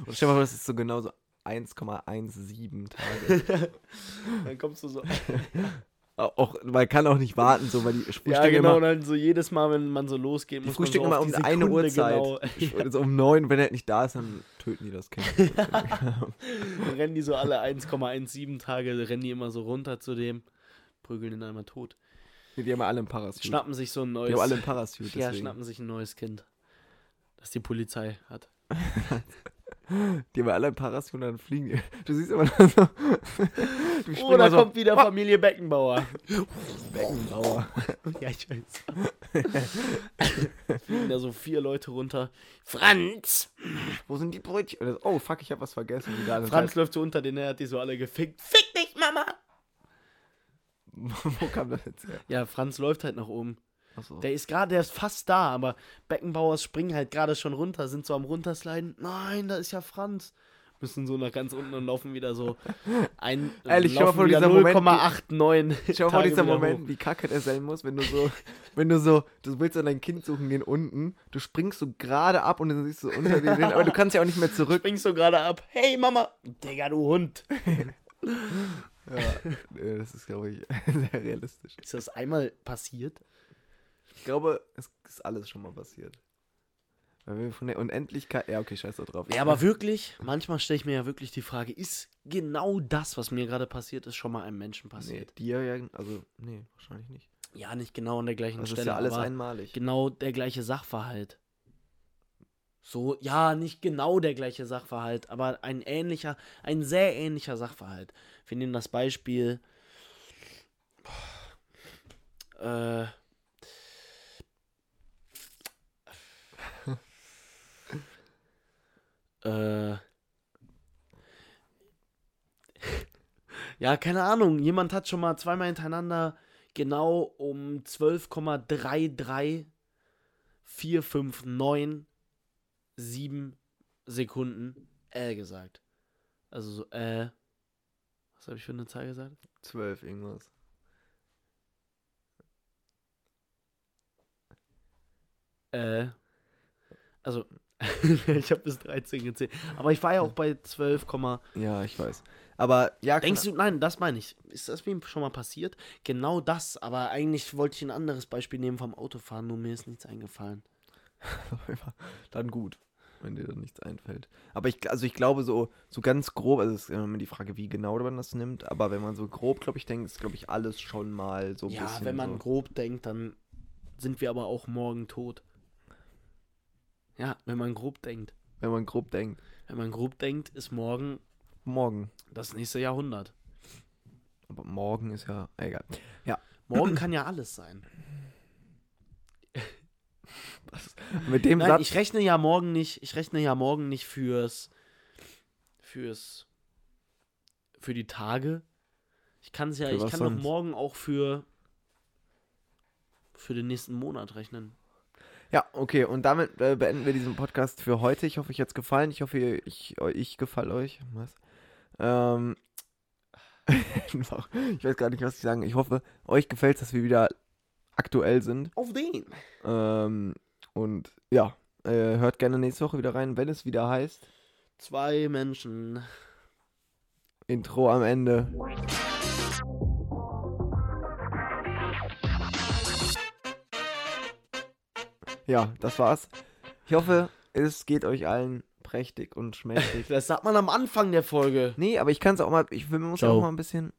Und stell dir mal vor, das ist so genau so 1,17 Tage. Dann kommst du so. auch, man kann auch nicht warten, so, weil die frühstücken ja, genau. Und immer, dann so jedes Mal, wenn man so losgeht, die muss frühstücken man so immer um die eine Uhrzeit. Genau. So um neun, wenn er nicht da ist, dann töten die das Kind. Dann rennen die so alle 1,17 Tage, rennen die immer so runter zu dem, prügeln ihn einmal tot. Nee, die haben alle einen Parasuit. Schnappen sich so ein die neues. haben alle einen Parasuit, ja, deswegen. schnappen sich ein neues Kind. Das die Polizei hat. Die haben alle einen Parasuit und dann fliegen. Du siehst immer so. du Oh, da so, kommt wieder Familie Beckenbauer. Beckenbauer. ja, ich weiß. Fliegen da so vier Leute runter. Franz! Wo sind die Brötchen? Oh, fuck, ich hab was vergessen. Franz läuft so unter den, er hat die so alle gefickt. Fick dich, Mama! Wo kam das jetzt her? Ja, Franz läuft halt nach oben. Achso. Der ist gerade, der ist fast da, aber Beckenbauers springen halt gerade schon runter, sind so am runtersliden. Nein, da ist ja Franz. Müssen so nach ganz unten und laufen wieder so ein. Ehrlich, laufen vor, wieder dieser Moment, 0,89. Schau dir mal vor, Tage dieser Moment, hoch. wie kacke der sein muss, wenn du so, wenn du so, du willst an dein Kind suchen gehen unten, du springst so gerade ab und dann siehst du so unter dir, aber du kannst ja auch nicht mehr zurück. Springst so gerade ab. Hey Mama! Digga, du Hund! Ja, das ist, glaube ich, sehr realistisch. Ist das einmal passiert? Ich glaube, es ist alles schon mal passiert. Weil wir von der Unendlichkeit, ja, okay, scheiß da drauf. Ja, aber wirklich, manchmal stelle ich mir ja wirklich die Frage, ist genau das, was mir gerade passiert ist, schon mal einem Menschen Nee, passiert? dir ja, also, nee, wahrscheinlich nicht. Ja, nicht genau an der gleichen Das Stelle, ist ja alles einmalig. genau der gleiche Sachverhalt. So, ja, nicht genau der gleiche Sachverhalt, aber ein ähnlicher, ein sehr ähnlicher Sachverhalt. Wir nehmen das Beispiel. Äh. Äh. Ja, keine Ahnung. Jemand hat schon mal zweimal hintereinander genau um 12,33459 Sekunden äh gesagt. Also so, äh. Was habe ich für eine Zahl gesagt? 12 irgendwas. Äh. Also, ich habe bis 13 gezählt. Aber ich war ja auch bei 12, Ja, ich weiß. Aber ja, Denkst du, nein, das meine ich. Ist das mir schon mal passiert? Genau das, aber eigentlich wollte ich ein anderes Beispiel nehmen vom Autofahren, nur mir ist nichts eingefallen. dann gut, wenn dir dann nichts einfällt. Aber ich, also ich glaube so, so ganz grob, also es ist immer die Frage, wie genau man das nimmt, aber wenn man so grob, glaube ich, denkt, ist, glaube ich, alles schon mal so ein ja, bisschen wenn man so. grob denkt, dann sind wir aber auch morgen tot. Ja, wenn man grob denkt. Wenn man grob denkt. Wenn man grob denkt, ist morgen Morgen. das nächste Jahrhundert. Aber morgen ist ja, egal. Morgen kann ja alles sein. Mit dem Nein, Satz, ich rechne ja morgen nicht, ich rechne ja morgen nicht fürs fürs für die Tage. Ich kann es ja, Für ich was kann doch sonst? morgen auch für für den nächsten Monat rechnen. Ja, okay, und damit äh, beenden wir diesen Podcast für heute. Ich hoffe, euch hat's gefallen. Ich hoffe, ihr- ich, ich gefall euch. Was? Ähm, ich weiß gar nicht, was ich sagen. Ich hoffe, euch gefällt dass wir wieder aktuell sind. Auf den. Ähm, und ja, äh, hört gerne nächste Woche wieder rein, wenn es wieder heißt. Zwei Menschen. Intro am Ende. Ja, das war's. Ich hoffe, es geht euch allen prächtig und schmächtig. Das sagt man am Anfang der Folge. nee, aber ich kann es auch mal, ich will- muss Ciao. auch mal ein bisschen